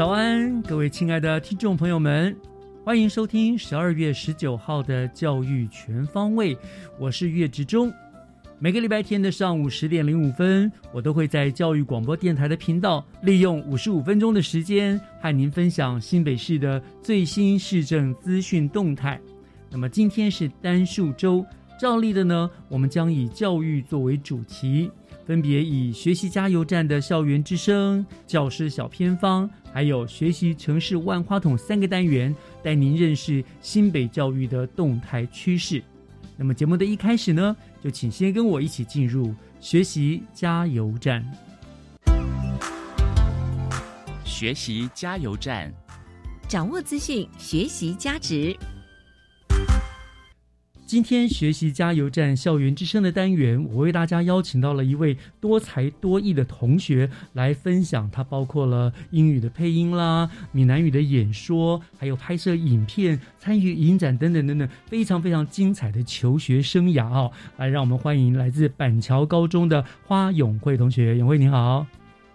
早安，各位亲爱的听众朋友们，欢迎收听十二月十九号的教育全方位，我是岳志忠。每个礼拜天的上午十点零五分，我都会在教育广播电台的频道，利用五十五分钟的时间，和您分享新北市的最新市政资讯动态。那么今天是单数周，照例的呢，我们将以教育作为主题，分别以学习加油站的校园之声、教师小偏方，还有学习城市万花筒三个单元，带您认识新北教育的动态趋势。那么节目的一开始呢，就请先跟我一起进入学习加油站。学习加油站，掌握资讯，学习价值。今天学习加油站校园之声的单元，我为大家邀请到了一位多才多艺的同学来分享，他包括了英语的配音啦、闽南语的演说，还有拍摄影片、参与影展等等等等，非常非常精彩的求学生涯哦！来，让我们欢迎来自板桥高中的花永慧同学，永慧你好。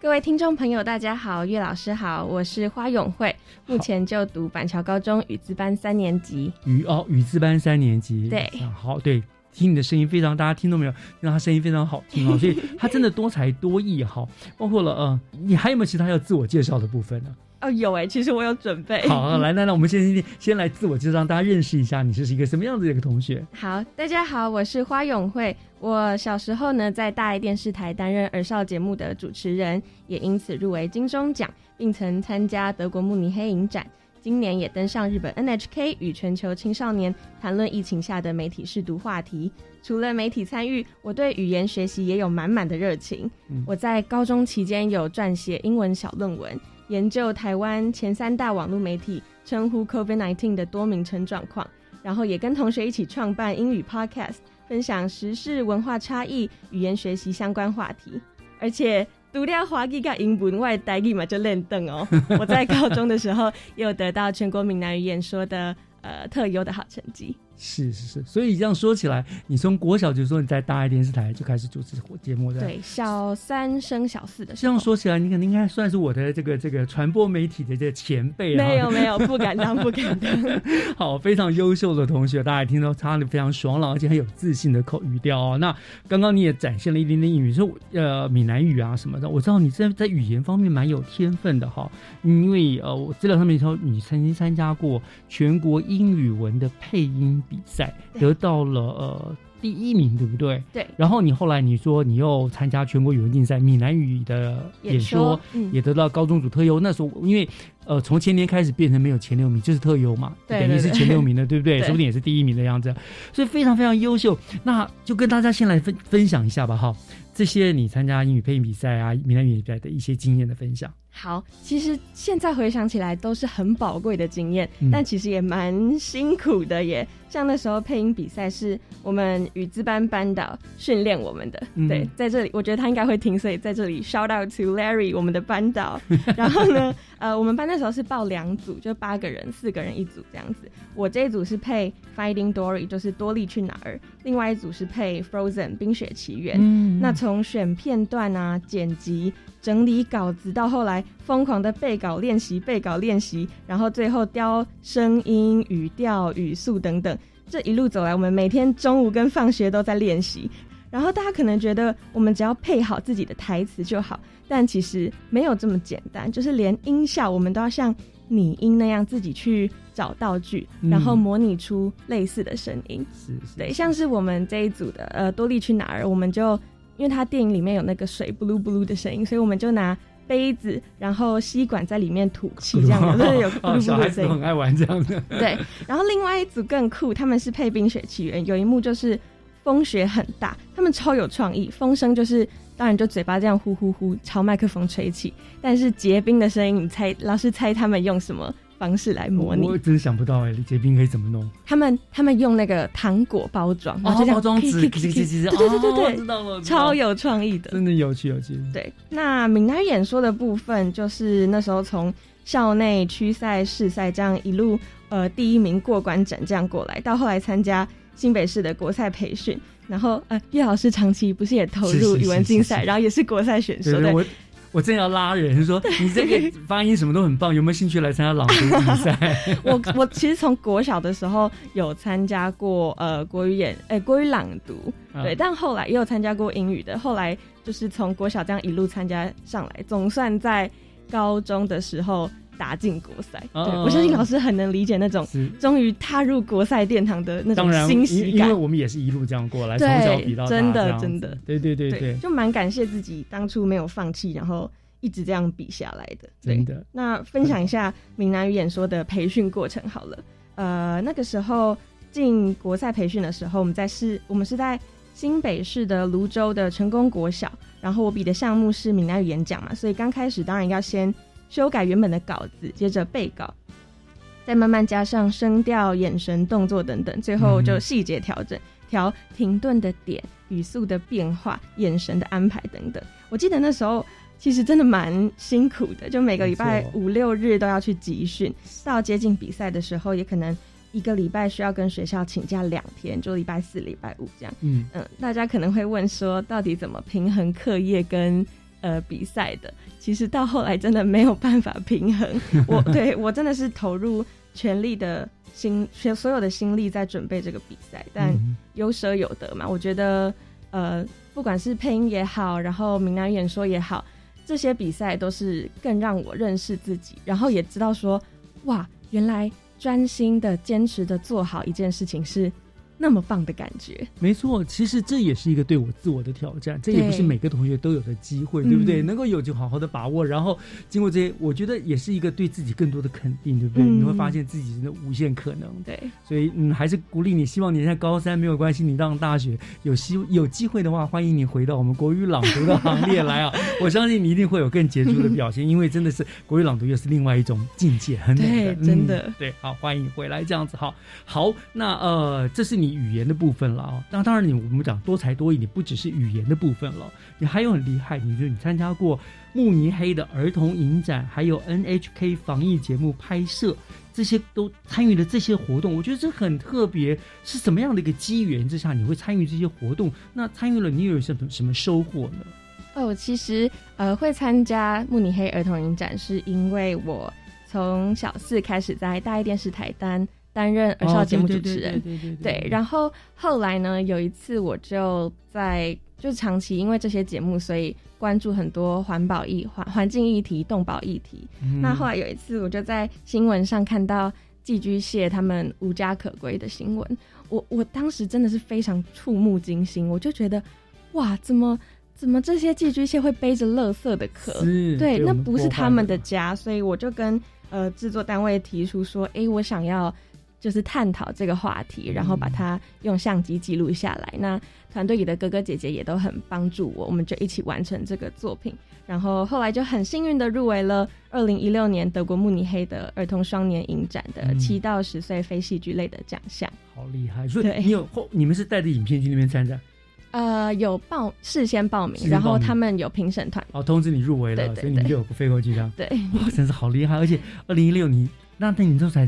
各位听众朋友，大家好，岳老师好，我是花永慧，目前就读板桥高中语资班三年级。语哦，语资班三年级。对啊好，对，听你的声音非常，大家听到没有？听到他声音非常好听哦，所以他真的多才多艺哈，包括了呃，你还有没有其他要自我介绍的部分呢？哦，有哎，其实我有准备。好，来，来，来，我们先先来自我介绍，让大家认识一下你是一个什么样子的一个同学。好，大家好，我是花永慧。我小时候呢，在大爱电视台担任儿少节目的主持人，也因此入围金钟奖，并曾参加德国慕尼黑影展。今年也登上日本 NHK 与全球青少年谈论疫情下的媒体试读话题。除了媒体参与，我对语言学习也有满满的热情。我在高中期间有撰写英文小论文，研究台湾前三大网络媒体称呼 COVID-19 的多名称状况，然后也跟同学一起创办英语 Podcast，分享时事文化差异、语言学习相关话题，而且。读了华语跟英文，外台语嘛就练凳哦。我在高中的时候也有得到全国闽南语演说的呃特优的好成绩。是是是，所以这样说起来，你从国小就说你在大爱电视台就开始主持节目的，对，小三升小四的时候。这样说起来，你肯定应该算是我的这个这个传播媒体的这个前辈啊。没有没有，不敢当，不敢当。好，非常优秀的同学，大家听到他的非常爽朗，而且很有自信的口语调哦。那刚刚你也展现了一点点英语，说呃闽南语啊什么的，我知道你在在语言方面蛮有天分的哈。因为呃，我资料上面说你曾经参加过全国英语文的配音比赛，得到了呃第一名，对不对？对。然后你后来你说你又参加全国语文竞赛，闽南语的演说，嗯也得到高中组特优。那时候因为呃从前年开始变成没有前六名，就是特优嘛，对等于是前六名的，对不对？对说不定也是第一名的样子，所以非常非常优秀。那就跟大家先来分分享一下吧，哈，这些你参加英语配音比赛啊、闽南语比赛的一些经验的分享。好，其实现在回想起来都是很宝贵的经验，嗯但其实也蛮辛苦的耶。像那时候配音比赛是我们语资班班导训练我们的，嗯对，在这里我觉得他应该会听，所以在这里 shout out to Larry 我们的班导。然后呢，呃，我们班那时候是报两组，就八个人，四个人一组这样子。我这一组是配 Finding Dory，就是多利去哪儿，另外一组是配 Frozen 冰雪奇缘。嗯那从选片段啊、剪辑、整理稿子，到后来疯狂的背稿练习、背稿练习，然后最后雕声音、语调、语速等等，这一路走来，我们每天中午跟放学都在练习。然后大家可能觉得我们只要配好自己的台词就好，但其实没有这么简单，就是连音效我们都要像拟音那样自己去找道具，嗯然后模拟出类似的声音。是是，对，像是我们这一组的呃多利去哪儿，我们就因为它电影里面有那个水 blue blue 的声音，所以我们就拿杯子，然后吸管在里面吐气，这样子，就是有布哦噜小孩子都很。爱玩这样的。对，然后另外一组更酷，他们是配《冰雪奇缘》，有一幕就是风雪很大，他们超有创意，风声就是当然就嘴巴这样呼呼呼朝麦克风吹气，但是结冰的声音，你猜老师猜他们用什么方式来模拟？我真的想不到哎，结冰可以怎么弄？他们他们用那个糖果包装，然后包装纸，对对对对对知道了，超有创意的。真的有趣有趣。对，那闽南演说的部分，就是那时候从校内区赛、市赛这样一路呃第一名过关斩将过来，到后来参加新北市的国赛培训，然后呃叶老师长期不是也投入语文竞赛，是是是然后也是国赛选手，对对对，我我正要拉人说，你这个发音什么都很棒，有没有兴趣来参加朗读比赛？我我其实从国小的时候有参加过呃国语演呃国语朗读，啊。对，但后来也有参加过英语的，后来就是从国小这样一路参加上来，总算在高中的时候打进国赛。哦对我相信老师很能理解那种。终于踏入国赛殿堂的那种欣喜感因为。我们也是一路这样过来，从小比到大，真的真的对对对对，就蛮感谢自己当初没有放弃，然后一直这样比下来的。对真，的那分享一下闽南语演说的培训过程好了。呃，那个时候进国赛培训的时候，我们在市，我们是在新北市的泸州的成功国小，然后我比的项目是闽南语演讲嘛，所以刚开始当然要先修改原本的稿子，接着背稿。再慢慢加上声调、眼神、动作等等，最后就细节调整，调停顿的点、语速的变化、眼神的安排等等。我记得那时候其实真的蛮辛苦的，就每个礼拜五六日都要去集训，到接近比赛的时候，也可能一个礼拜需要跟学校请假两天，就礼拜四、礼拜五这样。嗯，嗯，大家可能会问说，到底怎么平衡课业跟呃比赛的？其实到后来真的没有办法平衡。我对我真的是投入全力的心，全所有的心力在准备这个比赛，但嗯有舍有得嘛。我觉得呃，不管是配音也好，然后闽南语演说也好，这些比赛都是更让我认识自己，然后也知道说，哇，原来专心的、坚持的做好一件事情是那么棒的感觉。没错，其实这也是一个对我自我的挑战，这也不是每个同学都有的机会，对不对？嗯能够有就好好的把握，然后经过这些，我觉得也是一个对自己更多的肯定，对不对？嗯你会发现自己真的无限可能。对，所以，嗯，还是鼓励你，希望你在高三没有关系，你上大学有希有机会的话，欢迎你回到我们国语朗读的行列来啊！我相信你一定会有更杰出的表现，因为真的是国语朗读又是另外一种境界，很美的，真的嗯对。好，欢迎你回来，这样子好。好，那呃，这是你语言的部分了啊。那当然你，我们讲多才多艺，你不只是语言的部分了，你还有很厉害，你就你参加过慕尼黑的儿童影展，还有 NHK 防疫节目拍摄。这些都参与了这些活动，我觉得这很特别。是什么样的一个机缘之下，你会参与这些活动？那参与了，你有什么什么收获呢？哦，其实呃会参加慕尼黑儿童影展，是因为我从小四开始在大爱电视台担担任儿少节目主持人。哦对对对对，然后后来呢，有一次我就在就长期因为这些节目，所以关注很多环保议环环境议题、动保议题。嗯那后来有一次，我就在新闻上看到寄居蟹他们无家可归的新闻，我我当时真的是非常触目惊心，我就觉得哇，怎么怎么这些寄居蟹会背着垃圾的壳？对，那不是他们的家，所以我就跟呃制作单位提出说，诶，我想要就是探讨这个话题，然后把它用相机记录下来。那团队里的哥哥姐姐也都很帮助我，我们就一起完成这个作品。然后后来就很幸运的入围了二零一六年德国慕尼黑的儿童双年影展的嗯七到十岁非戏剧类的奖项。好厉害。所以对你有后，你们是带着影片去那边参展，呃，有报事先报名，然后他们有评审团。哦，通知你入围了，对对所以你就有飞过去这样。对，哇，真是好厉害！而且二零一六你那那你那时候才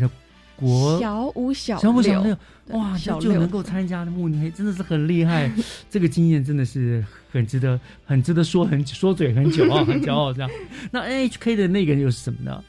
国小五小小五小六，对哇，小六就就能够参加的慕尼黑，真的是很厉害。这个经验真的是很值得，很值得说很说嘴很久啊，很骄傲这样。那 NHK 的那个又是什么呢？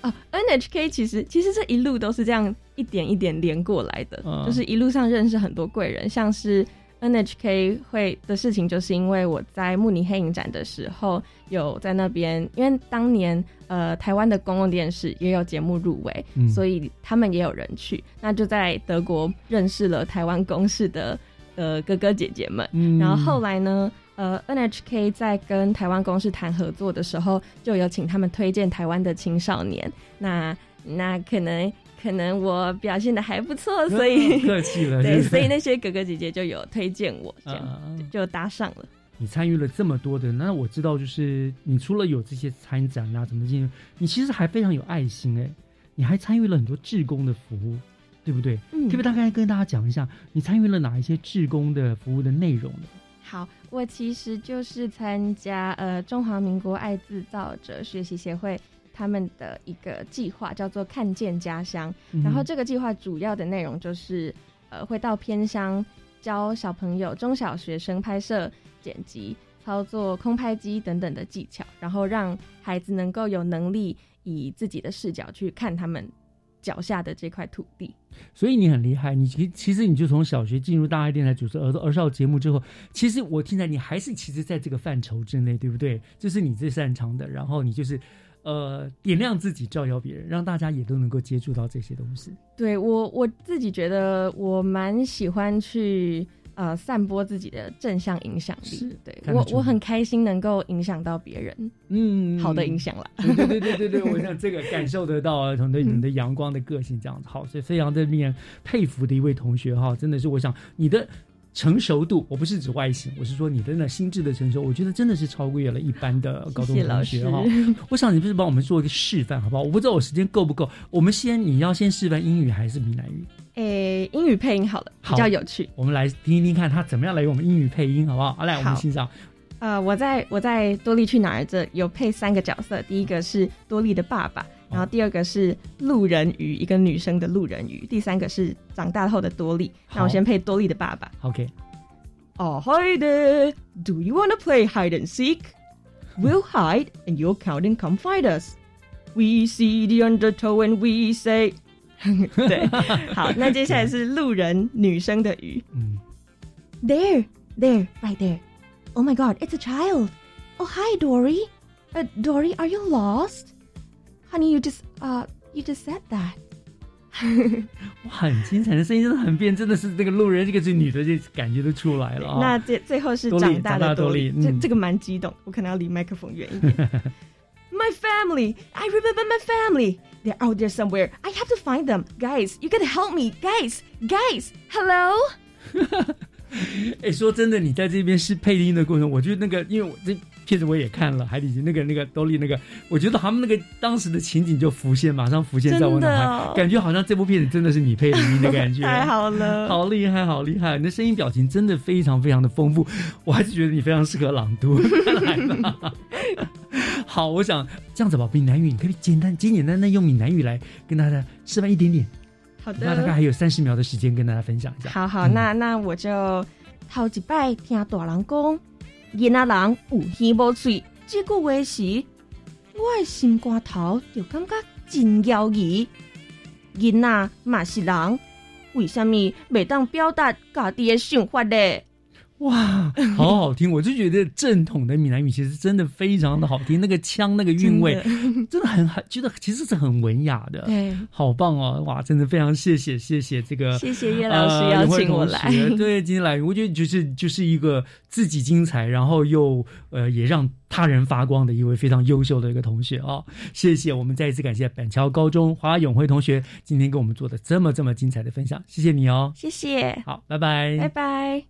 啊，NHK 其实其实这一路都是这样一点一点连过来的，嗯就是一路上认识很多贵人，像是 NHK 会的事情，就是因为我在慕尼黑影展的时候有在那边，因为当年呃台湾的公共电视也有节目入围，嗯。所以他们也有人去，那就在德国认识了台湾公视的呃哥哥姐姐们，嗯。然后后来呢，呃，NHK 在跟台湾公司谈合作的时候，就有请他们推荐台湾的青少年。那那可能可能我表现的还不错，所以客气了，对，所以那些哥哥姐姐就有推荐我，这样、啊就搭上了。你参与了这么多的，那我知道，就是你除了有这些参展啊，什么进入，你其实还非常有爱心哎，你还参与了很多志工的服务，对不对？嗯可不可以大概跟大家讲一下，你参与了哪一些志工的服务的内容呢？好，我其实就是参加呃中华民国爱制造者学习协会他们的一个计划，叫做“看见家乡”。嗯然后这个计划主要的内容就是，呃，会到偏乡教小朋友、中小学生拍摄、剪辑、操作空拍机等等的技巧，然后让孩子能够有能力以自己的视角去看他们脚下的这块土地。所以你很厉害，你其其实你就从小学进入大爱电台主持儿儿少节目之后，其实我听起来你还是其实在这个范畴之内，对不对？这是你最擅长的，然后你就是呃点亮自己，照耀别人，让大家也都能够接触到这些东西。对我我自己觉得我蛮喜欢去呃散播自己的正向影响是力，对我我很开心能够影响到别人，嗯，好的影响啦。对对对对对对，我想 这个感受得到啊，从对你们的阳光的个性这样子，好，所以非常的令人佩服的一位同学哈，真的是我想你的成熟度，我不是指外形，我是说你的那心智的成熟，我觉得真的是超越了一般的高中同学哈。我想你不是帮我们做一个示范好不好？我不知道我时间够不够，我们先你要先示范英语还是闽南语？诶，英语配音好了，好比较有趣。我们来听一听看他怎么样来用我们英语配音好不好？好，来我们欣赏。呃，我在我在多利去哪儿这有配三个角色，第一个是多利的爸爸，然后第二个是路人鱼，一个女生的路人鱼，第三个是长大后的多利。那好我先配多利的爸爸。 OK， Oh, hi there. Do you want to play hide and seek? We'll hide and you'll count and come find us. We see the undertow and we say 。对，好，那接下来是路人女生的鱼。嗯， There, there, right there. Oh my god, it's a child. Oh, hi, Dory. Uh, Dory, are you lost? Honey, you just, uh, you just said that. 哇，很精彩的声音，真的很变，真的是那个路人，这个是女的，就感觉都出来了啊。那最最后是多利长大长大的多利，多利嗯这这个蛮激动，我可能要离麦克风远一点。My family, I remember my family. They're out there somewhere. I have to find them. Guys, you gotta help me. Guys, guys, hello. 哎，说真的，你在这边是配音的过程，我觉得那个，因为我这 片子我也看了，海底那个那个兜里那个，我觉得他们那个当时的情景就浮现，马上浮现在我脑海，哦感觉好像这部片子真的是你配的音的感觉。太好了，好厉害，好厉害！你的声音表情真的非常非常的丰富，我还是觉得你非常适合朗读。来吧，好，我想这样子吧，闽南语你可以简单简简单单用闽南语来跟大家示范一点点。好的那大概，还有三十秒的时间跟大家分享一下。好好，嗯那那我就头一摆听大人讲，囡仔人有喜无趣，即句话时，我的心肝头就感觉真摇移。囡仔嘛是人，为什么袂当表达家己的想法呢？哇，好好听！我就觉得正统的闽南语其实真的非常的好听，那个腔那个韵味真真的很很，觉得其实是很文雅的。对，好棒哦！哇，真的非常谢谢谢谢这个谢谢叶老师呃邀请我来。学对，今天来，我觉得就是就是一个自己精彩，然后又呃也让他人发光的一位非常优秀的一个同学哦、谢谢，我们再一次感谢板桥高中华永辉同学今天给我们做的这么这么精彩的分享，谢谢你哦。谢谢，好，拜拜，拜拜。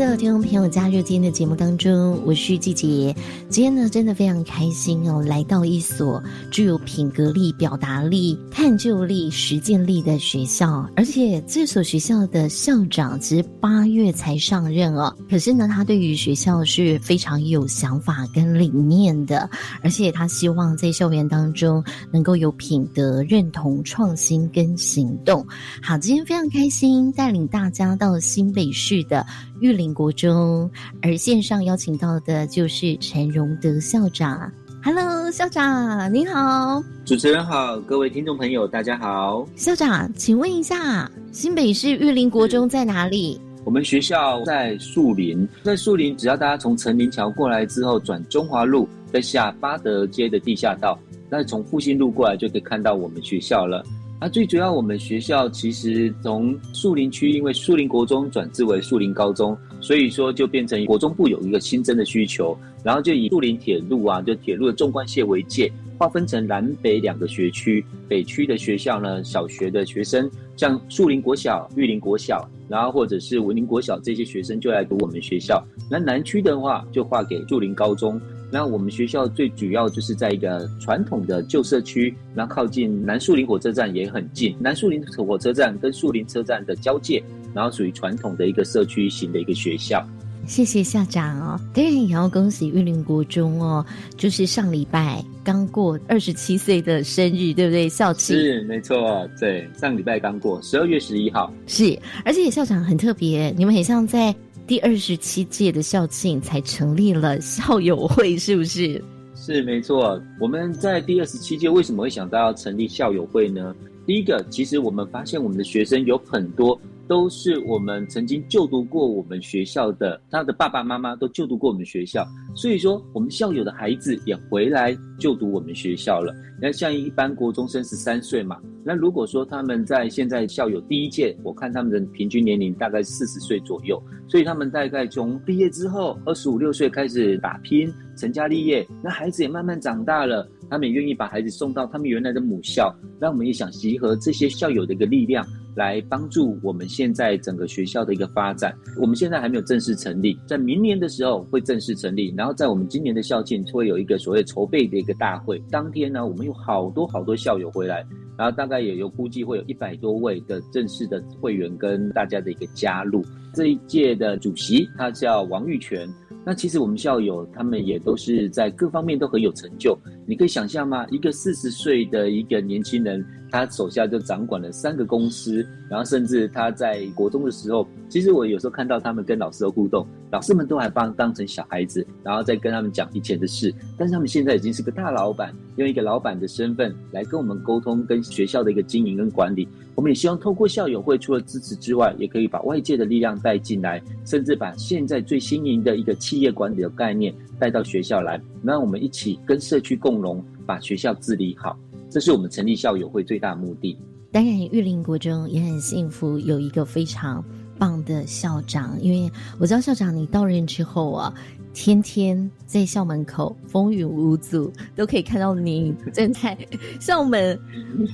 所有听众朋友加入今天的节目当中，我是季杰。今天呢，真的非常开心哦，来到一所具有品格力、表达力、探究力、实践力的学校，而且这所学校的校长其实八月才上任哦，可是呢，他对于学校是非常有想法跟理念的，而且他希望在校园当中能够有品德、认同、创新跟行动。好，今天非常开心，带领大家到新北市的。玉林国中，而线上邀请到的就是陈荣德校长。Hello，校长您好，主持人好，各位听众朋友大家好。校长，请问一下，新北市玉林国中在哪里？我们学校在树林，在树林，只要大家从成林桥过来之后，转中华路，再下八德街的地下道，那从复兴路过来就可以看到我们学校了。啊，最主要我们学校其实从树林区，因为树林国中转制为树林高中，所以说就变成国中部有一个新增的需求，然后就以树林铁路啊，就铁路的纵贯线为界，划分成南北两个学区。北区的学校呢，小学的学生像树林国小、玉林国小，然后或者是文林国小这些学生就来读我们学校。那南区的话，就划给树林高中。那我们学校最主要就是在一个传统的旧社区，那靠近南树林火车站也很近。南树林火车站跟树林车站的交界，然后属于传统的一个社区型的一个学校。谢谢校长哦，当然也要恭喜玉林国中哦，就是上礼拜刚过二十七岁的生日，对不对？校庆是没错，对，上礼拜刚过十二月十一号。是，而且校长很特别，你们很像在。第二十七届的校庆才成立了校友会，是不是？是没错。我们在第二十七届为什么会想到要成立校友会呢？第一个，其实我们发现我们的学生有很多。都是我们曾经就读过我们学校的，他的爸爸妈妈都就读过我们学校，所以说我们校友的孩子也回来就读我们学校了。那像一般国中生十三岁嘛，那如果说他们在现在校友第一届，我看他们的平均年龄大概四十岁左右，所以他们大概从毕业之后二十五六岁开始打拼成家立业，那孩子也慢慢长大了，他们也愿意把孩子送到他们原来的母校，那我们也想集合这些校友的一个力量。来帮助我们现在整个学校的一个发展。我们现在还没有正式成立，在明年的时候会正式成立。然后在我们今年的校庆会有一个所谓筹备的一个大会。当天呢，我们好多好多校友回来，然后大概也有估计会有一百多位的正式的会员跟大家的一个加入。这一届的主席他叫王玉泉。那其实我们校友他们也都是在各方面都很有成就。你可以想象吗？一个四十岁的一个年轻人。他手下就掌管了三个公司，然后甚至他在国中的时候，其实我有时候看到他们跟老师的互动，老师们都还帮当成小孩子，然后再跟他们讲以前的事。但是他们现在已经是个大老板，用一个老板的身份来跟我们沟通，跟学校的一个经营跟管理。我们也希望透过校友会，除了支持之外，也可以把外界的力量带进来，甚至把现在最新颖的一个企业管理的概念带到学校来，让我们一起跟社区共荣，把学校治理好。这是我们成立校友会最大目的。当然，玉林国中也很幸福，有一个非常棒的校长。因为我知道校长你到任之后啊，天天在校门口风雨无阻，都可以看到你站在校门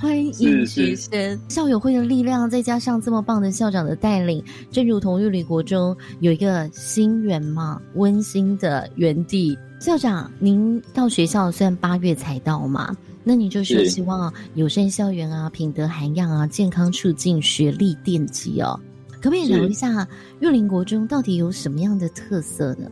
欢迎学生。校友会的力量，再加上这么棒的校长的带领，正如同玉林国中有一个心园嘛，温馨的园地。校长，您到学校虽然八月才到嘛。那你就是希望友善校园啊，品德涵养啊，健康促进，学历奠基哦。可不可以聊一下玉林国中到底有什么样的特色呢？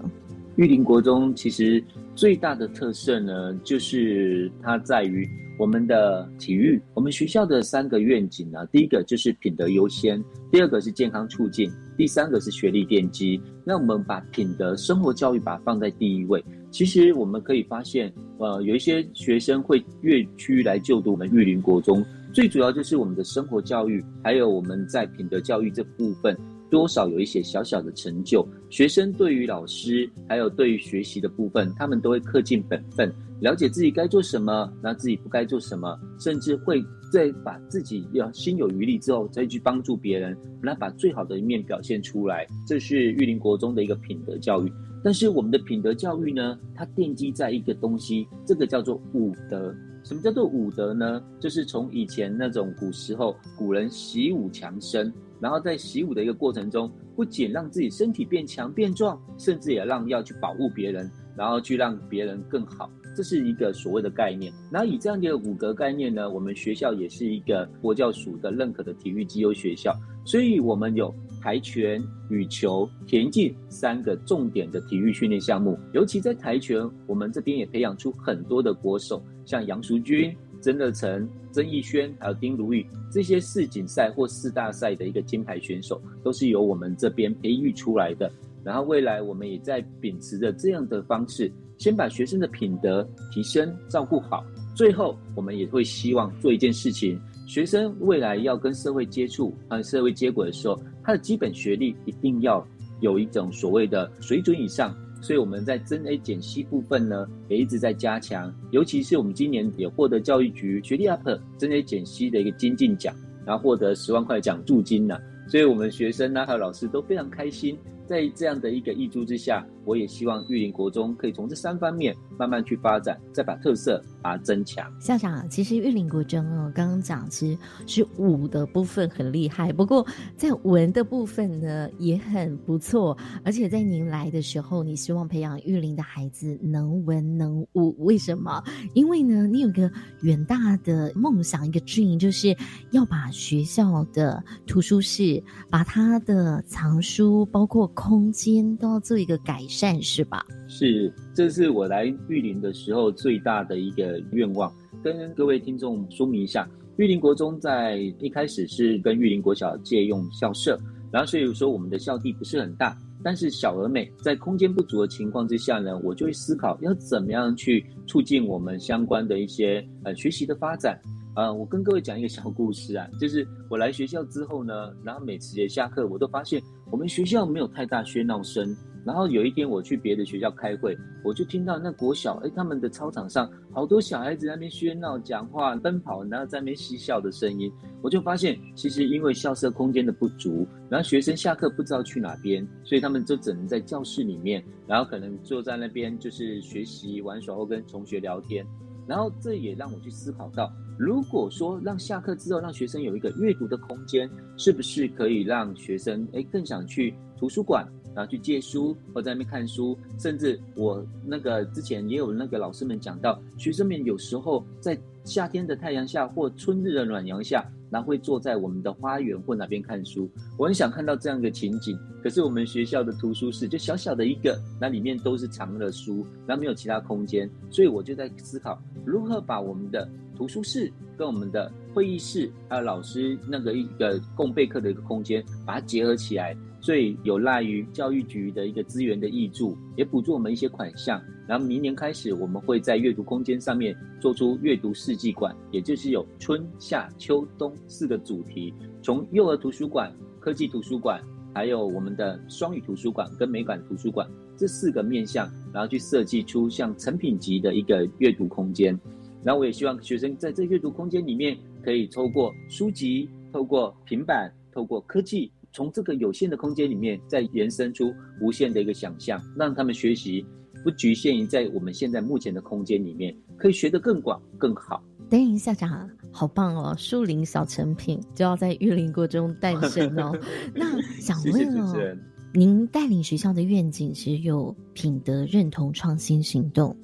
玉林国中其实最大的特色呢，就是它在于我们的体育。我们学校的三个愿景呢，第一个就是品德优先，第二个是健康促进，第三个是学历奠基。那我们把品德生活教育把它放在第一位。其实我们可以发现，呃，有一些学生会越区来就读我们玉林国中，最主要就是我们的生活教育，还有我们在品德教育这部分，多少有一些小小的成就。学生对于老师，还有对于学习的部分，他们都会恪尽本分，了解自己该做什么，那自己不该做什么，甚至会在把自己要心有余力之后，再去帮助别人，来把最好的一面表现出来。这是玉林国中的一个品德教育。但是我们的品德教育呢，它奠基在一个东西，这个叫做武德。什么叫做武德呢？就是从以前那种古时候古人习武强身，然后在习武的一个过程中，不仅让自己身体变强变壮，甚至也让要去保护别人，然后去让别人更好。这是一个所谓的概念。然后以这样的一个五德概念呢，我们学校也是一个国教署的认可的体育基优学校，所以我们有跆拳、羽球、田径三个重点的体育训练项目。尤其在跆拳，我们这边也培养出很多的国手，像杨淑君、曾乐成、曾义轩，还有丁如玉这些世锦赛或四大赛的一个金牌选手，都是由我们这边培育出来的。然后未来我们也在秉持着这样的方式。先把学生的品德提升、照顾好，最后我们也会希望做一件事情：学生未来要跟社会接触、和社会接轨的时候，他的基本学历一定要有一种所谓的水准以上。所以我们在增 A 减 C 部分呢，也一直在加强。尤其是我们今年也获得教育局学历 UP 增 A 减 C 的一个精进奖，然后获得十万块奖助金呢。所以我们学生呢，还有老师都非常开心。在这样的一个益助之下，我也希望玉林国中可以从这三方面慢慢去发展，再把特色把它增强。校长，其实玉林国中哦，刚刚讲其实是武的部分很厉害，不过在文的部分呢也很不错。而且在您来的时候，你希望培养玉林的孩子能文能武，为什么？因为呢，你有个远大的梦想，一个 dream，就是要把学校的图书室，把它的藏书，包括空间都要做一个改善，是吧？是，这是我来玉林的时候最大的一个愿望。跟各位听众说明一下，玉林国中在一开始是跟玉林国小借用校舍，然后所以说我们的校地不是很大，但是小而美。在空间不足的情况之下呢，我就会思考要怎么样去促进我们相关的一些呃学习的发展。呃，我跟各位讲一个小故事啊，就是我来学校之后呢，然后每次下课，我都发现我们学校没有太大喧闹声。然后有一天我去别的学校开会，我就听到那国小，哎，他们的操场上好多小孩子在那边喧闹、讲话、奔跑，然后在那边嬉笑的声音。我就发现，其实因为校舍空间的不足，然后学生下课不知道去哪边，所以他们就只能在教室里面，然后可能坐在那边就是学习、玩耍或跟同学聊天。然后这也让我去思考到。如果说让下课之后让学生有一个阅读的空间，是不是可以让学生诶更想去图书馆，然后去借书或在那边看书？甚至我那个之前也有那个老师们讲到，学生们有时候在夏天的太阳下或春日的暖阳下，然后会坐在我们的花园或哪边看书。我很想看到这样的情景，可是我们学校的图书室就小小的一个，那里面都是藏了书，然后没有其他空间，所以我就在思考如何把我们的。图书室跟我们的会议室，还有老师那个一个共备课的一个空间，把它结合起来，所以有赖于教育局的一个资源的挹注，也补助我们一些款项。然后明年开始，我们会在阅读空间上面做出阅读四季馆，也就是有春夏秋冬四个主题，从幼儿图书馆、科技图书馆，还有我们的双语图书馆跟美馆图书馆这四个面向，然后去设计出像成品级的一个阅读空间。然后我也希望学生在这阅读空间里面，可以透过书籍、透过平板、透过科技，从这个有限的空间里面，再延伸出无限的一个想象，让他们学习不局限于在我们现在目前的空间里面，可以学得更广、更好。等一下，长好棒哦！树林小成品就要在玉林国中诞生哦。那 想问哦，您带领学校的愿景是有品德认同创新行动。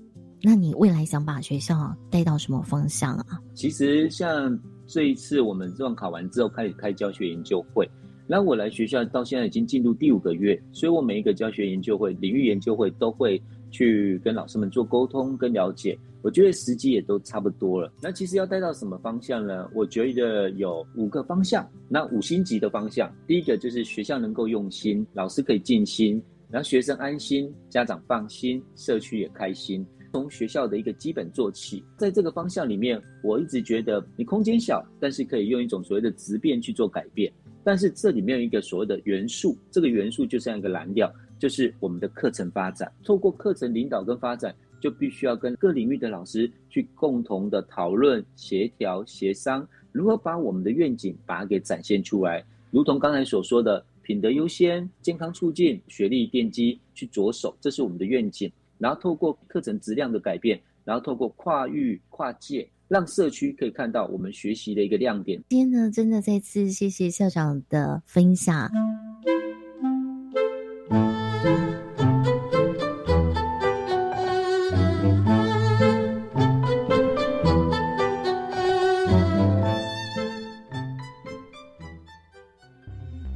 那你未来想把学校带到什么方向啊？其实像这一次我们段考完之后开始开教学研究会，那我来学校到现在已经进入第五个月，所以我每一个教学研究会、领域研究会都会去跟老师们做沟通跟了解。我觉得时机也都差不多了。那其实要带到什么方向呢？我觉得有五个方向。那五星级的方向，第一个就是学校能够用心，老师可以尽心，然后学生安心，家长放心，社区也开心。从学校的一个基本做起，在这个方向里面，我一直觉得你空间小，但是可以用一种所谓的质变去做改变。但是这里面有一个所谓的元素，这个元素就像一个蓝调，就是我们的课程发展。透过课程领导跟发展，就必须要跟各领域的老师去共同的讨论、协调、协商，如何把我们的愿景把它给展现出来。如同刚才所说的，品德优先、健康促进、学历奠基去着手，这是我们的愿景。然后透过课程质量的改变，然后透过跨域跨界，让社区可以看到我们学习的一个亮点。今天呢，真的再次谢谢校长的分享。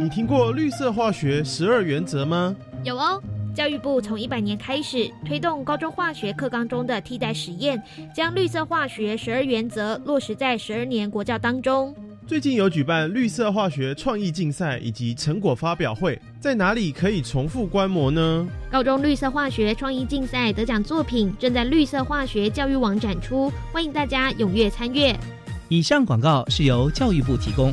你听过绿色化学十二原则吗？有哦，教育部从一百年开始推动高中化学课纲中的替代实验，将绿色化学十二原则落实在十二年国教当中。最近有举办绿色化学创意竞赛以及成果发表会，在哪里可以重复观摩呢？高中绿色化学创意竞赛得奖作品正在绿色化学教育网展出，欢迎大家踊跃参与。以上广告是由教育部提供。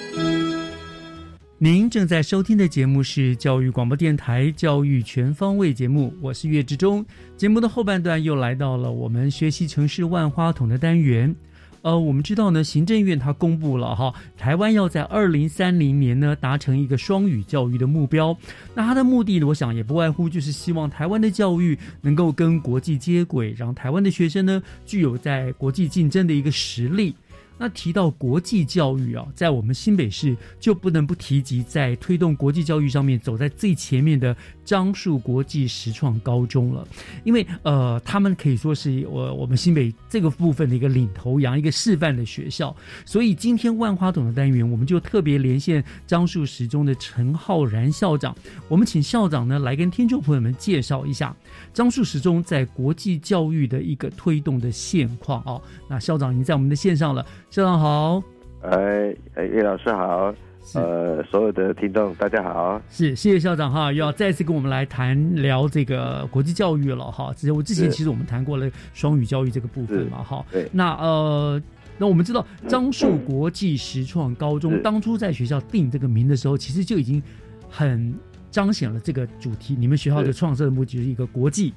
您正在收听的节目是教育广播电台《教育全方位》节目，我是岳志忠。节目的后半段又来到了我们学习城市万花筒的单元。呃，我们知道呢，行政院它公布了哈，台湾要在二零三零年呢达成一个双语教育的目标。那它的目的，我想也不外乎就是希望台湾的教育能够跟国际接轨，让台湾的学生呢具有在国际竞争的一个实力。那提到国际教育啊，在我们新北市就不能不提及在推动国际教育上面走在最前面的樟树国际实创高中了，因为呃，他们可以说是我我们新北这个部分的一个领头羊，一个示范的学校。所以今天万花筒的单元，我们就特别连线樟树实中的陈浩然校长，我们请校长呢来跟听众朋友们介绍一下樟树实中在国际教育的一个推动的现况啊。那校长已经在我们的线上了。校长好，哎，哎，叶老师好，呃，所有的听众大家好，是谢谢校长哈，又要再次跟我们来谈聊这个国际教育了哈。之前我之前其实我们谈过了双语教育这个部分嘛哈。对，那呃，那我们知道樟树国际实创高中当初在学校定这个名的时候，其实就已经很彰显了这个主题。你们学校的创设的目的就是一个国际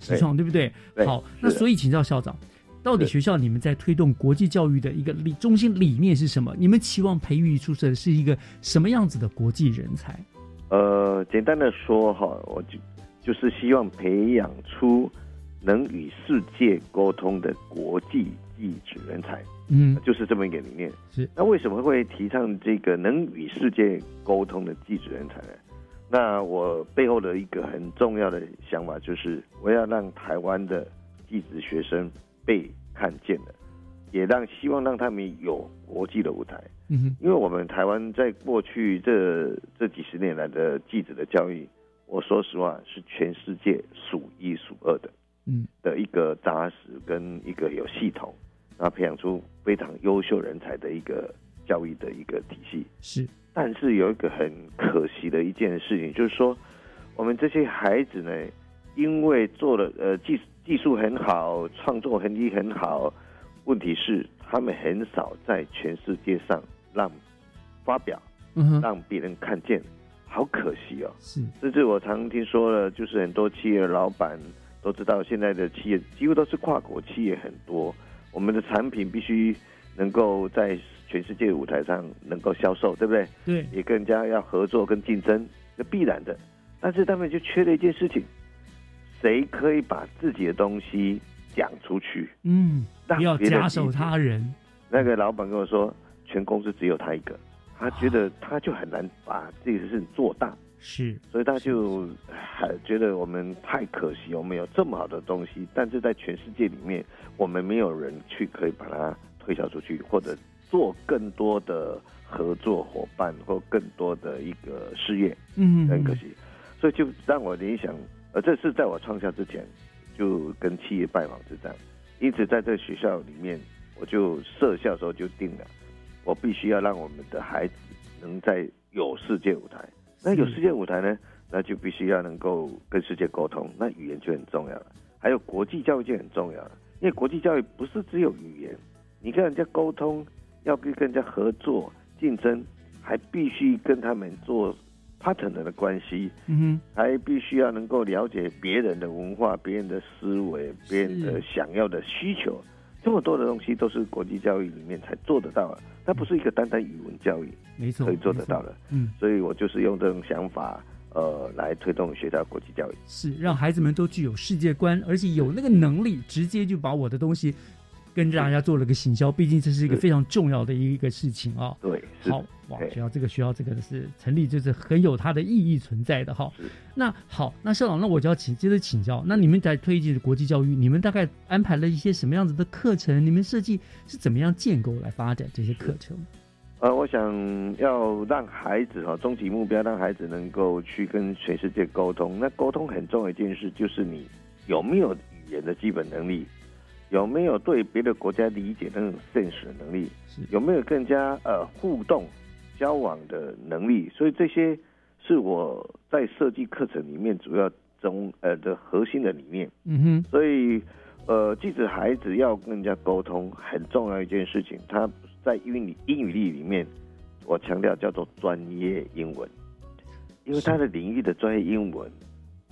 实创，对不对？好，那所以请教校长。到底学校你们在推动国际教育的一个理中心理念是什么？你们期望培育出的是一个什么样子的国际人才？呃，简单的说哈，我就就是希望培养出能与世界沟通的国际技职人才。嗯，就是这么一个理念。是那为什么会提倡这个能与世界沟通的技职人才呢？那我背后的一个很重要的想法就是，我要让台湾的技职学生。被看见了，也让希望让他们有国际的舞台。嗯哼，因为我们台湾在过去这这几十年来的记者的教育，我说实话是全世界数一数二的。嗯，的一个扎实跟一个有系统，然后培养出非常优秀人才的一个教。育的一个体系。是，但是有一个很可惜的一件事情，就是说，我们这些孩子呢，因为做了呃技技术很好，创作能力很好，问题是他们很少在全世界上让发表，嗯哼让别人看见，好可惜哦。是，甚至我常听说了，就是很多企业老板都知道，现在的企业几乎都是跨国企业很多，我们的产品必须能够在全世界舞台上能够销售，对不对？对，也更加要合作跟竞争，这必然的。但是他们就缺了一件事情，谁可以把自己的东西讲出去？嗯，不要假手他人。那个老板跟我说，全公司只有他一个，他觉得他就很难把这个事情做大。是，所以他就还觉得我们太可惜，我们有这么好的东西，但是在全世界里面，我们没有人去可以把它推销出去，或者做更多的合作伙伴或更多的一个事业，嗯很可惜。所以就让我联想，呃，这是在我创校之前就跟企业拜访之战，因此在这个学校里面，我就设校的时候就定了，我必须要让我们的孩子能在有世界舞台。那有世界舞台呢，那就必须要能够跟世界沟通，那语言就很重要了。还有国际教育就很重要了，因为国际教育不是只有语言，你跟人家沟通，要跟跟人家合作竞争，还必须跟他们做 partner 的关系，嗯还必须要能够了解别人的文化、别人的思维、别人的想要的需求，这么多的东西都是国际教育里面才做得到的，它不是一个单单语文教育没错，可以做得到的。嗯，所以我就是用这种想法，呃，来推动学校国际教育。是让孩子们都具有世界观，而且有那个能力，直接就把我的东西跟大家做了个行销。毕竟这是一个非常重要的一个事情啊。对，好哇，对学校这个学校这个是成立，就是很有它的意义存在的哈。那好，那校长，那我就要请接着请教，那你们在推进国际教育，你们大概安排了一些什么样子的课程？你们设计是怎么样建构来发展这些课程？呃，我想要让孩子哈，终极目标让孩子能够去跟全世界沟通。那沟通很重要一件事，就是你有没有语言的基本能力，有没有对别的国家理解那种 sense 的能力，有没有更加呃互动交往的能力。所以这些是我在设计课程里面主要中呃的核心的理念。嗯哼，所以，呃，即使孩子要跟人家沟通，很重要一件事情，他在英语英语力里面，我强调叫做专业英文，因为他的领域的专业英文，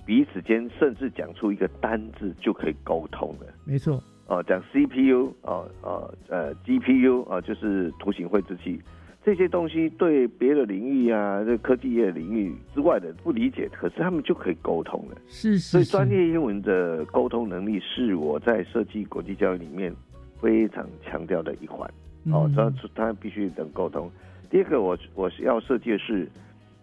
彼此间甚至讲出一个单字就可以沟通了。没错，哦，讲 CPU 哦哦呃 GPU 啊、就是图形绘制器这些东西，对别的领域啊，这科技业领域之外的不理解，可是他们就可以沟通了。是是所以专业英文的沟通能力是我在设计国际教育里面非常强调的一环。哦，嗯他他必须能沟通。第二个我，我是要设计的是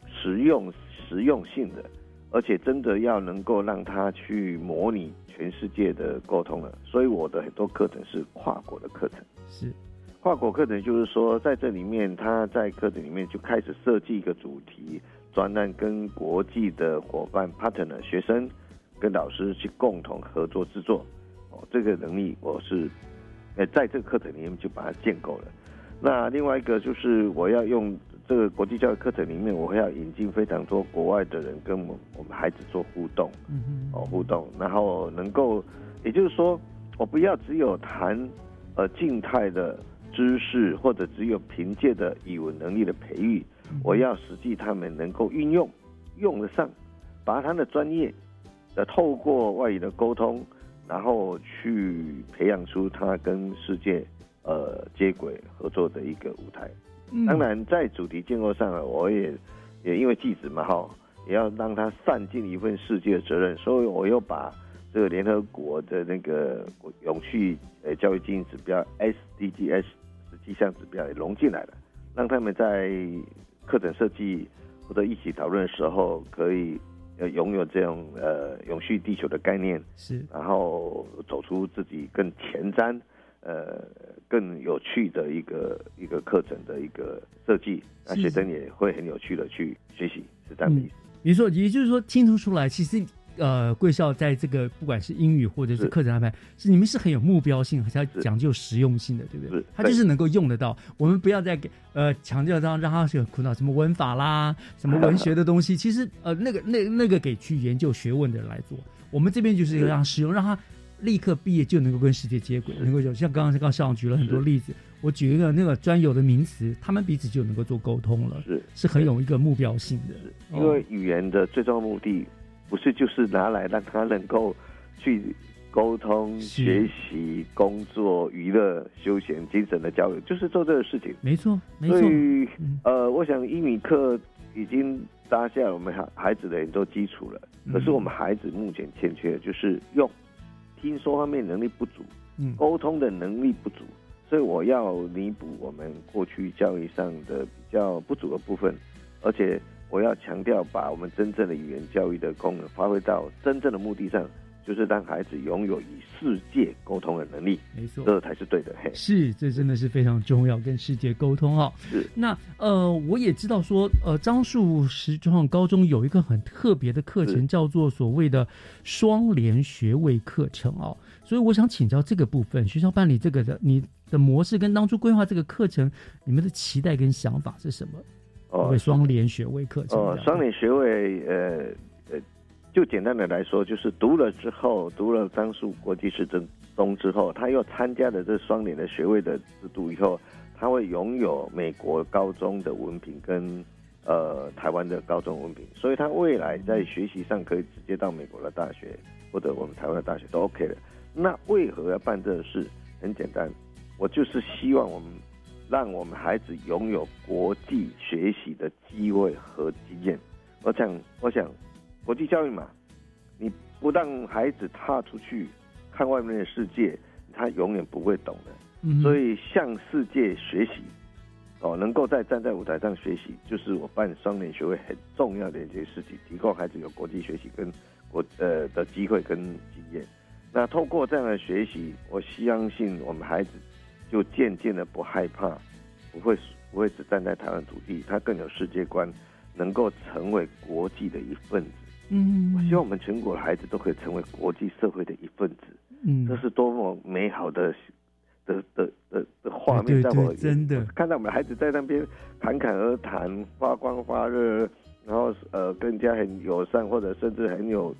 实用实用性的，而且真的要能够让他去模拟全世界的沟通了。所以我的很多课程是跨国的课程。是跨国课程就是说，在这里面他在课程里面就开始设计一个主题专案，跟国际的伙伴 partner 学生跟老师去共同合作制作。哦，这个能力我是，呃，在这个课程里面就把它建构了。那另外一个就是我要用这个国际教育课程里面，我会要引进非常多国外的人跟我们我们孩子做互动，嗯哦互动，然后能够，也就是说，我不要只有谈呃静态的知识，或者只有凭借的语文能力的培育，我要实际他们能够运用，用得上，把他的专业，呃，透过外语的沟通，然后去培养出他跟世界呃接轨合作的一个舞台。嗯当然，在主题建构上呢，我也也因为记者嘛哈，也要让他善尽一份世界的责任，所以我又把这个联合国的那个永续呃教育经营指标 SDGs 实际项指标也融进来了，让他们在课程设计或者一起讨论的时候，可以呃拥有这种呃永续地球的概念，是，然后走出自己更前瞻。呃，更有趣的一个一个课程的一个设计，那学生也会很有趣的去学习，是这样的意思。没错，也就是说听得出来，其实呃贵校在这个不管是英语或者是是课程安排，是你们是很有目标性，还是要讲究实用性的，对不对是？它就是能够用得到。我们不要再给呃强调让让他去苦恼什么文法啦，什么文学的东西。其实呃那个那那个给去研究学问的人来做，我们这边就是让他实用，让他立刻毕业就能够跟世界接轨，能够有像刚刚刚刚校长举了很多例子。我举一个那个专有的名词，他们彼此就能够做沟通了，是是很有一个目标性的。因为语言的最重要目的，不是就是拿来让他能够去沟通、学习、工作、娱乐、休闲、精神的交流，就是做这个事情。没错，没错，所以，呃，我想英语课已经搭下我们孩孩子的很多基础了。嗯可是我们孩子目前欠缺的就是用听说方面能力不足，嗯。沟通的能力不足，所以我要弥补我们过去教育上的比较不足的部分，而且我要强调把我们真正的语言教育的功能发挥到真正的目的上，就是让孩子拥有与世界沟通的能力，没错，这才是对的。嘿，是，这真的是非常重要，跟世界沟通哦。是。那呃，我也知道说，呃，樟树实创高中有一个很特别的课程，叫做所谓的双联学位课程哦。所以我想请教这个部分，学校办理这个的，你的模式跟当初规划这个课程，你们的期待跟想法是什么？哦为双联学位课程哦，双联学位，呃呃，就简单的来说，就是读了之后，读了樟树国际师真中之后，他又参加了这双联的学位的制度以后，他会拥有美国高中的文凭跟呃台湾的高中文凭，所以他未来在学习上可以直接到美国的大学或者我们台湾的大学都 OK 的。那为何要办这个事？很简单，我就是希望我们让我们孩子拥有国际学习的机会和经验。我想，我想，国际教育嘛，你不让孩子踏出去看外面的世界，他永远不会懂的。嗯所以向世界学习，哦，能够在站在舞台上学习，就是我办双年学会很重要的一件事情，提供孩子有国际学习跟国呃的机会跟经验。那透过这样的学习，我相信我们孩子就渐渐的不害怕，不会不会只站在台湾土地，他更有世界观，能够成为国际的一份子。嗯，我希望我们全国的孩子都可以成为国际社会的一份子。嗯，这是多么美好的的的的的画对对面在我真的看到我们的孩子在那边侃侃而谈，发光发热，然后呃更加很友善，或者甚至很有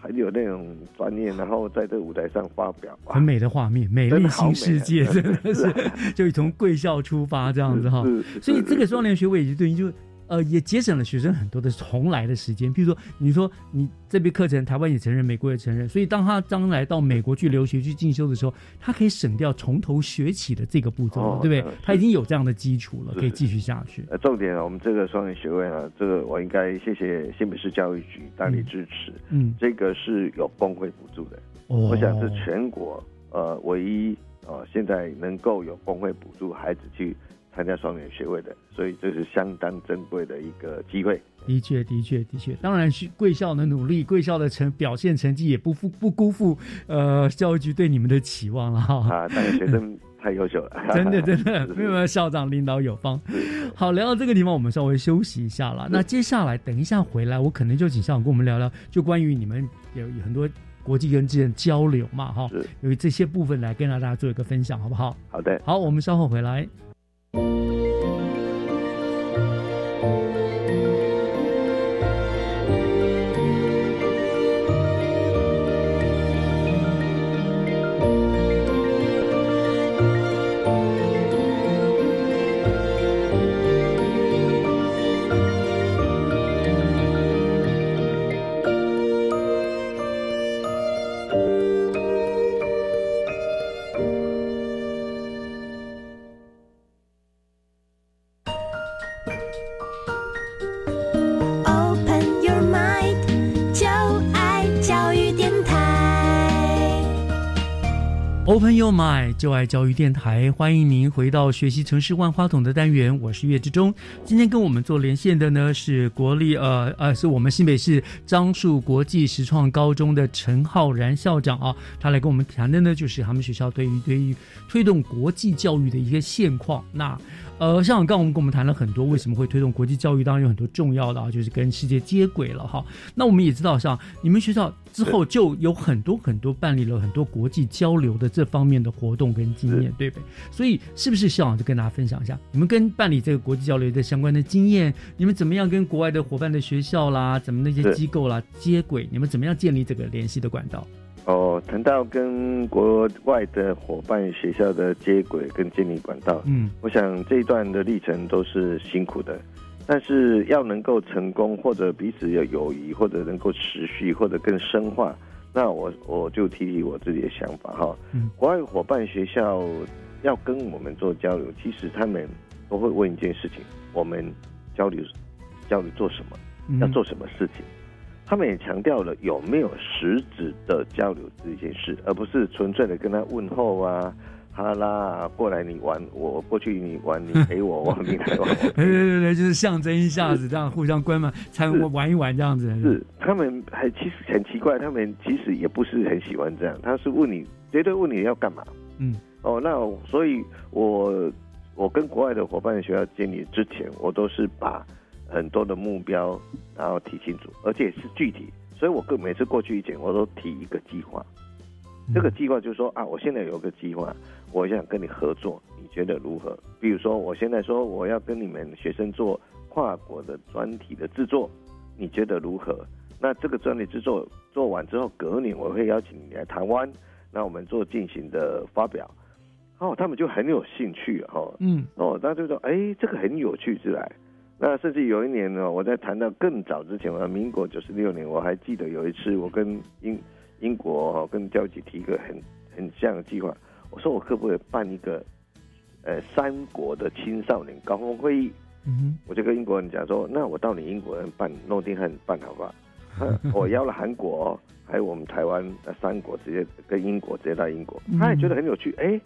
很有那种专业，然后在这个舞台上发表。很美的画面，美丽新世界，真 的是 就从贵校出发这样子哈是是。所以这个双联学位也就对于就呃也节省了学生很多的重来的时间。譬如说，你说你这边课程台湾也承认，美国也承认，所以当他将来到美国去留学去进修的时候，他可以省掉从头学起的这个步骤，哦对不对？他已经有这样的基础了，可以继续下去。呃，重点啊，我们这个双联学位啊，这个我应该谢谢新北市教育局大力支持。嗯，这个是有工会补助的，哦我想是全国呃唯一呃现在能够有工会补助孩子去参加双联学位的，所以这是相当珍贵的一个机会。的确，的确，的确，当然是贵校的努力，贵校的成表现成绩也不负不辜负呃教育局对你们的期望了哈。啊，当然学生太优秀了，真 的真的，没有没有校长领导有方。好，聊到这个地方，我们稍微休息一下了。那接下来等一下回来，我可能就请校长跟我们聊聊，就关于你们有有很多国际跟之间交流嘛，哈，由于这些部分来跟大家做一个分享，好不好？好的，好，我们稍后回来。Thank you. 就爱教育电台，欢迎您回到学习城市万花筒的单元，我是岳志忠。今天跟我们做连线的呢是国立呃呃，是我们新北市樟树国际实创高中的陈浩然校长啊，他来跟我们谈的呢就是他们学校对于对于推动国际教育的一个现况。那呃，校长刚我们跟我们谈了很多为什么会推动国际教育，当然有很多重要的啊，就是跟世界接轨了哈。那我们也知道，像你们学校之后就有很多很多办理了很多国际交流的这方面的活动跟经验，对不对？所以是不是校长就跟大家分享一下，你们跟办理这个国际交流的相关的经验？你们怎么样跟国外的伙伴的学校啦，怎么那些机构啦接轨？你们怎么样建立这个联系的管道？哦，谈到跟国外的伙伴学校的接轨跟建立管道，嗯，我想这一段的历程都是辛苦的，但是要能够成功，或者彼此有友谊，或者能够持续，或者更深化，那我我就提提我自己的想法哈。嗯，国外伙伴学校要跟我们做交流，其实他们都会问一件事情：我们交流交流做什么？要做什么事情？他们也强调了有没有实质的交流这件事，而不是纯粹的跟他问候啊，哈啦，过来你玩，我过去你玩，你 陪我，我你来玩。对对对对，就是象征一下子这样互相关嘛，参玩一玩这样子。是他们还其实很奇怪，他们其实也不是很喜欢这样，他是问你，绝对问你要干嘛。嗯，哦，那所以我我跟国外的伙伴学校建立之前，我都是把。很多的目标，然后提清楚，而且是具体，所以我各每次过去以前，我都提一个计划。这个计划就是说啊，我现在有个计划，我想跟你合作，你觉得如何？比如说，我现在说我要跟你们学生做跨国的专题的制作，你觉得如何？那这个专题制作做完之后，隔年我会邀请你来台湾，那我们做进行的发表。哦，他们就很有兴趣哈，嗯，哦，大家就说，哎，这个很有趣，之来。那甚至有一年呢，我在谈到更早之前，我民国九十六年，我还记得有一次，我跟英英国哈跟交集提一个很很像的计划，我说我可不可以办一个呃三国的青少年高峰会议？嗯我就跟英国人讲说，那我到你英国人办诺丁汉办好不好？我邀了韩国，还有我们台湾的三国，直接跟英国直接到英国，他也觉得很有趣，哎。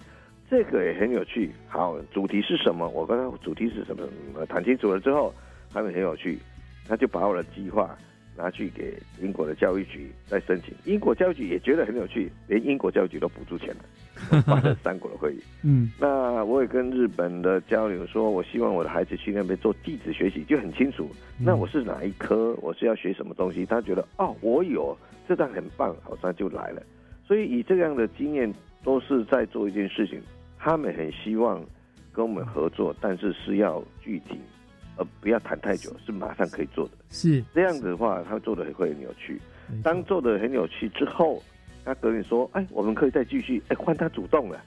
这个也很有趣，好，主题是什么？我跟他主题是什么？谈清楚了之后，他们很有趣，他就把我的计划拿去给英国的教育局再申请，英国教育局也觉得很有趣，连英国教育局都补助钱了，办了三国的会议。嗯，那我也跟日本的交流说，我希望我的孩子去那边做地质学习，就很清楚。那我是哪一科？我是要学什么东西？他觉得哦，我有，这张很棒，好，像就来了。所以以这样的经验，都是在做一件事情。他们很希望跟我们合作，但是是要具体，呃，不要谈太久，是马上可以做的。是这样子的话，他做的会很有趣。当做的很有趣之后，他跟你说：“哎，我们可以再继续。”哎，换他主动了。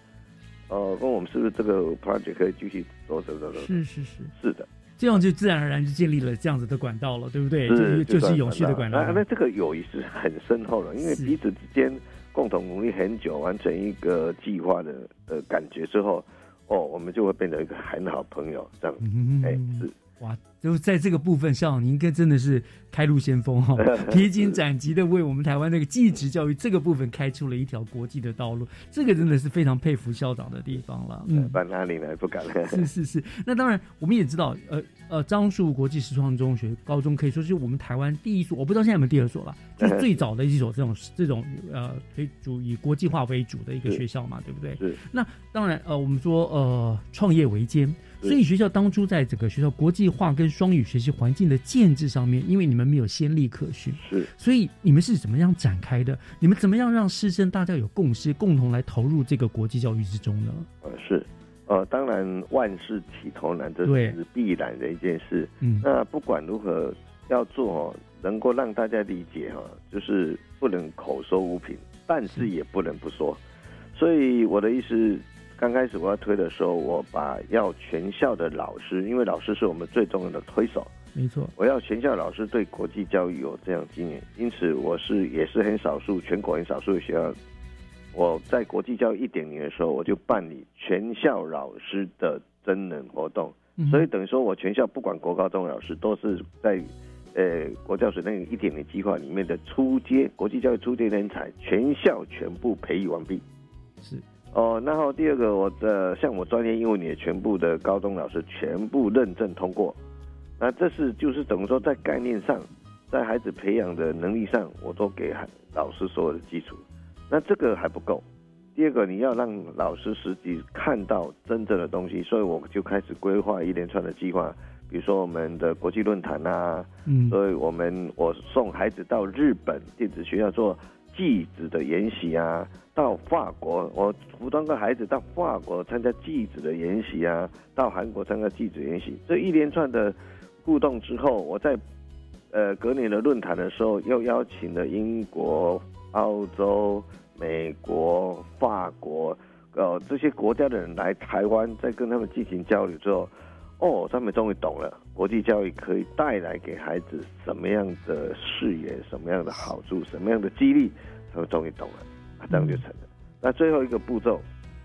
呃，问我们是不是这个 project 可以继续走走走走？是是是是的，这样就自然而然就建立了这样子的管道了，对不对？是就是永续的管道。那这个友谊是很深厚的，因为彼此之间。共同努力很久，完成一个计划的呃感觉之后，哦，我们就会变成一个很好朋友，这样，哎，是哇。就在这个部分上，你应该真的是开路先锋哈，披荆斩棘的为我们台湾那个技职教育这个部分开出了一条国际的道路。这个真的是非常佩服校长的地方了。嗯，搬哪里呢？不敢。是是是。那当然，我们也知道，呃呃，樟树国际实创中学高中可以说是我们台湾第一所，我不知道现在有没有第二所了，就是最早的一所这种这种呃，以主以国际化为主的一个学校嘛，对不对？是。那当然，呃，我们说呃，创业维艰。所以学校当初在整个学校国际化跟双语学习环境的建制上面，因为你们没有先例可循，是，所以你们是怎么样展开的？你们怎么样让师生大家有共识，共同来投入这个国际教育之中呢？呃，是，呃，当然万事起头难，这是必然的一件事。嗯，那不管如何要做，能够让大家理解哈，就是不能口说无凭，但是也不能不说。所以我的意思。刚开始我要推的时候，我把要全校的老师，因为老师是我们最重要的推手，没错。我要全校老师对国际教育有这样经验，因此我是也是很少数，全国很少数的学校。我在国际教育一点零的时候，我就办理全校老师的真人活动，所以等于说我全校不管国高中老师都是在呃国教水那个一点零计划里面的初阶国际教育初阶人才，全校全部培育完毕。是。哦，然后第二个，我的像我专业英文也全部的高中老师全部认证通过，那这是就是等于说在概念上，在孩子培养的能力上，我都给孩老师所有的基础。那这个还不够，第二个你要让老师实际看到真正的东西，所以我就开始规划一连串的计划，比如说我们的国际论坛啊，嗯所以我们我送孩子到日本电子学校做继子的研习啊，到法国我服装个孩子到法国参加继子的研习啊，到韩国参加继子研习，这一连串的互动之后，我在呃隔年的论坛的时候，又邀请了英国、澳洲、美国、法国，呃这些国家的人来台湾，再跟他们进行交流之后，哦，他们终于懂了。国际教育可以带来给孩子什么样的视野、什么样的好处、什么样的激励，他们终于懂了，啊，这样就成了。那最后一个步骤，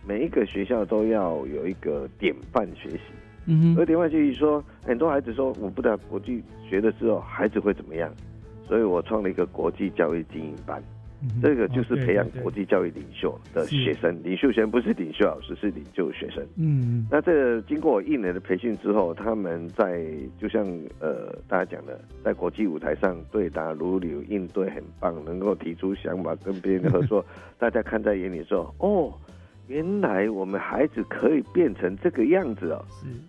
每一个学校都要有一个典范学习。嗯而典范学习说，很多孩子说我不知道国际学的之后孩子会怎么样，所以我创了一个国际教育经营班。这个就是培养国际教育领袖的是学生，领袖学生不是领袖老师，是领袖学生。嗯那这经过我一年的培训之后，他们在就像呃大家讲的，在国际舞台上对答如流，应对很棒，能够提出想法跟别人的合作，大家看在眼里说，哦，原来我们孩子可以变成这个样子哦。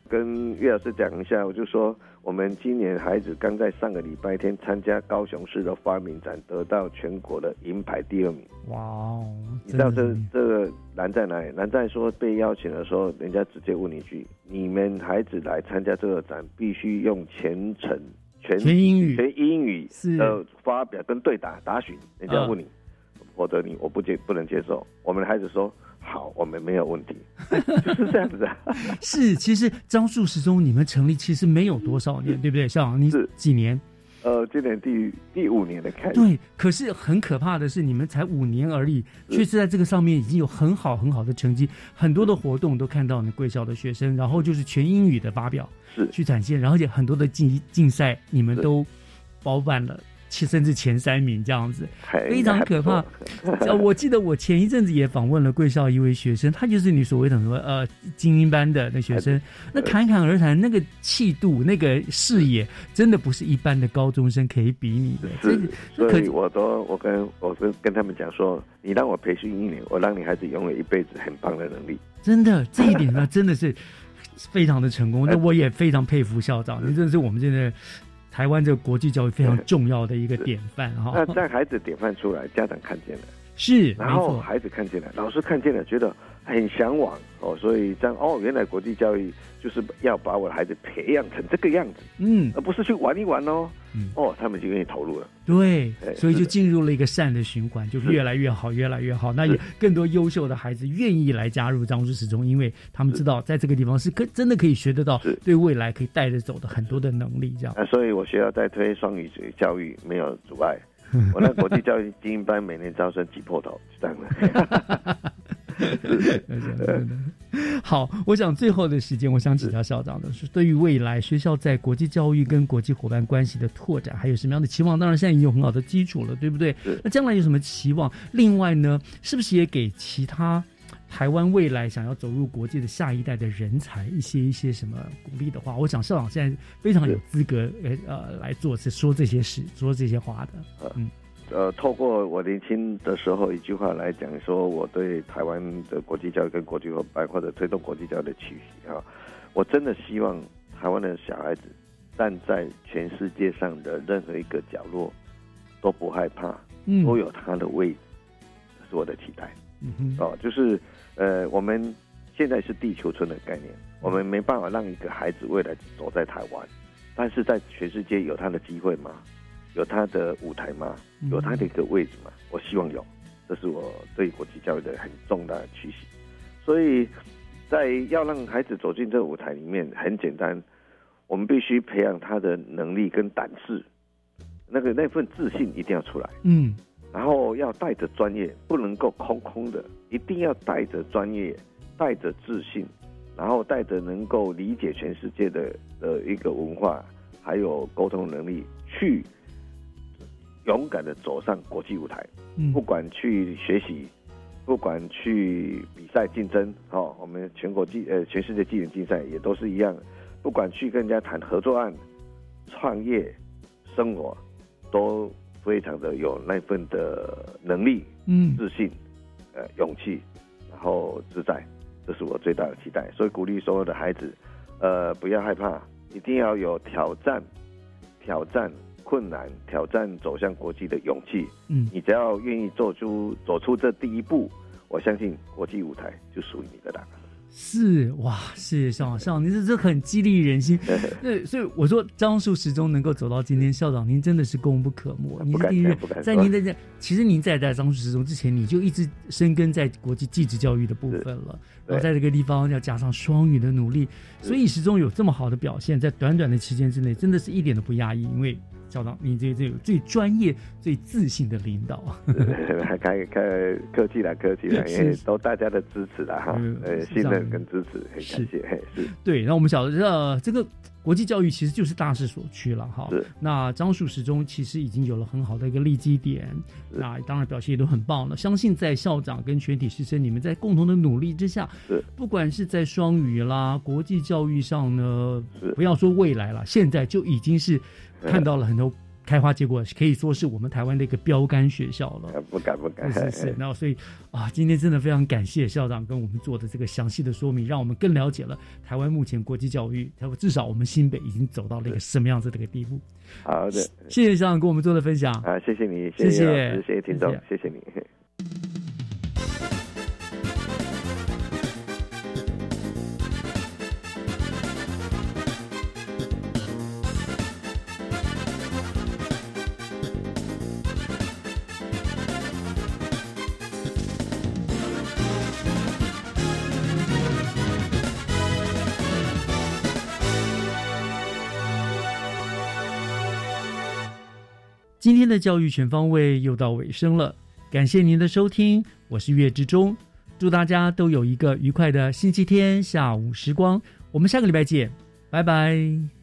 跟岳老师讲一下，我就说我们今年孩子刚在上个礼拜天参加高雄市的发明展，得到全国的银牌第二名。哇哦，你知道这这个难在哪里？难在说被邀请的时候，人家直接问你一句：你们孩子来参加这个展，必须用全程全全英语全英语是的发表跟对答答询，人家啊问你，否则你我不接不能接受。我们的孩子说好，我们没有问题，就是这样子啊。是，其实樟树时中你们成立其实没有多少年，对不对？校长，你几年？呃，今年第第五年的开始，对，可是很可怕的是，你们才五年而已，却是在这个上面已经有很好很好的成绩，很多的活动都看到你贵校的学生，然后就是全英语的发表，是去展现，然后也很多的竞竞赛，你们都包办了。其甚至前三名这样子，非常可怕。呃我记得我前一阵子也访问了贵校一位学生，他就是你所谓的什么呃精英班的那学生，那侃侃而谈，那个气度、那个视野，真的不是一般的高中生可以比拟的。所以所以我都我跟我跟跟他们讲说，你让我培训一年，我让你孩子拥有一辈子很棒的能力。真的，这一点呢，真的是非常的成功。那我也非常佩服校长，你真的是我们现在。台湾这个国际教育非常重要的一个典范哈。那让孩子典范出来，家长看见了，是，然后孩子看见了，老师看见了，觉得很向往哦，所以这样哦，原来国际教育就是要把我的孩子培养成这个样子，嗯，而不是去玩一玩哦，嗯，哦，他们就愿意投入了。对，哎所以就进入了一个善的循环，就越来越好，越来越好。那也更多优秀的孩子愿意来加入张叔始终，因为他们知道在这个地方是可真的可以学得到，对未来可以带着走的很多的能力。这样啊，所以我学校在推双语教育没有阻碍。我那国际教育精英班每年招生挤破头，是这样的。好，我想最后的时间，我想请教校长的是，对于未来学校在国际教育跟国际伙伴关系的拓展，还有什么样的期望？当然，现在已经有很好的基础了，对不对？那将来有什么期望？另外呢，是不是也给其他台湾未来想要走入国际的下一代的人才一些一些什么鼓励的话？我想校长现在非常有资格，呃呃，来做说这些事，说这些话的。嗯。呃，透过我年轻的时候一句话来讲，说我对台湾的国际教育跟国际伙伴或者推动国际教育的期许啊，我真的希望台湾的小孩子站在全世界上的任何一个角落都不害怕，嗯都有他的位置，这是我的期待。嗯哼，哦，就是呃，我们现在是地球村的概念，我们没办法让一个孩子未来走在台湾，但是在全世界有他的机会吗？有他的舞台吗？有他的一个位置吗？我希望有，这是我对国际教育的很重大的期许。所以在要让孩子走进这个舞台里面，很简单，我们必须培养他的能力跟胆识，那个那份自信一定要出来。嗯，然后要带着专业，不能够空空的，一定要带着专业，带着自信，然后带着能够理解全世界的的一个文化，还有沟通能力去。勇敢的走上国际舞台，嗯不管去学习不管去比赛竞争，哦，我们全国技呃全世界技能竞赛也都是一样，不管去跟人家谈合作案、创业、生活，都非常的有那份的能力、嗯自信、呃勇气，然后自在，这是我最大的期待。所以鼓励所有的孩子，呃，不要害怕，一定要有挑战、挑战困难、挑战走向国际的勇气。嗯你只要愿意做出走出这第一步，我相信国际舞台就属于你的啦。是哇，是校长，校长，您这这很激励人心。对，所以我说张树始终能够走到今天，校长您真的是功不可没。您第一任在您的这，其实您在在张树始终之前，你就一直深耕在国际技职教育的部分了。然后在这个地方要加上双语的努力，所以始终有这么好的表现，在短短的期间之内，真的是一点都不压抑。因为校长，你这这个最专业、最自信的领导。还 开开客气了，客气啦，因为都大家的支持了哈嗯，呃，信任跟支持，很感谢，是。对，那我们晓得，呃，这个国际教育其实就是大势所趋了哈。那张树始终其实已经有了很好的一个立基点，那当然表现也都很棒了。相信在校长跟全体师生你们在共同的努力之下，不管是在双语啦、国际教育上呢，不要说未来了，现在就已经是看到了很多。开花结果，可以说是我们台湾的一个标杆学校了。不敢不敢，是是。然后 所以啊，今天真的非常感谢校长跟我们做的这个详细的说明，让我们更了解了台湾目前国际教育，至少我们新北已经走到了一个什么样子的一个地步。好的，谢谢校长跟我们做的分享。啊，谢谢你，谢谢谢谢听众，谢谢你。今天的教育全方位又到尾声了，感谢您的收听，我是月之中，祝大家都有一个愉快的星期天下午时光，我们下个礼拜见，拜拜。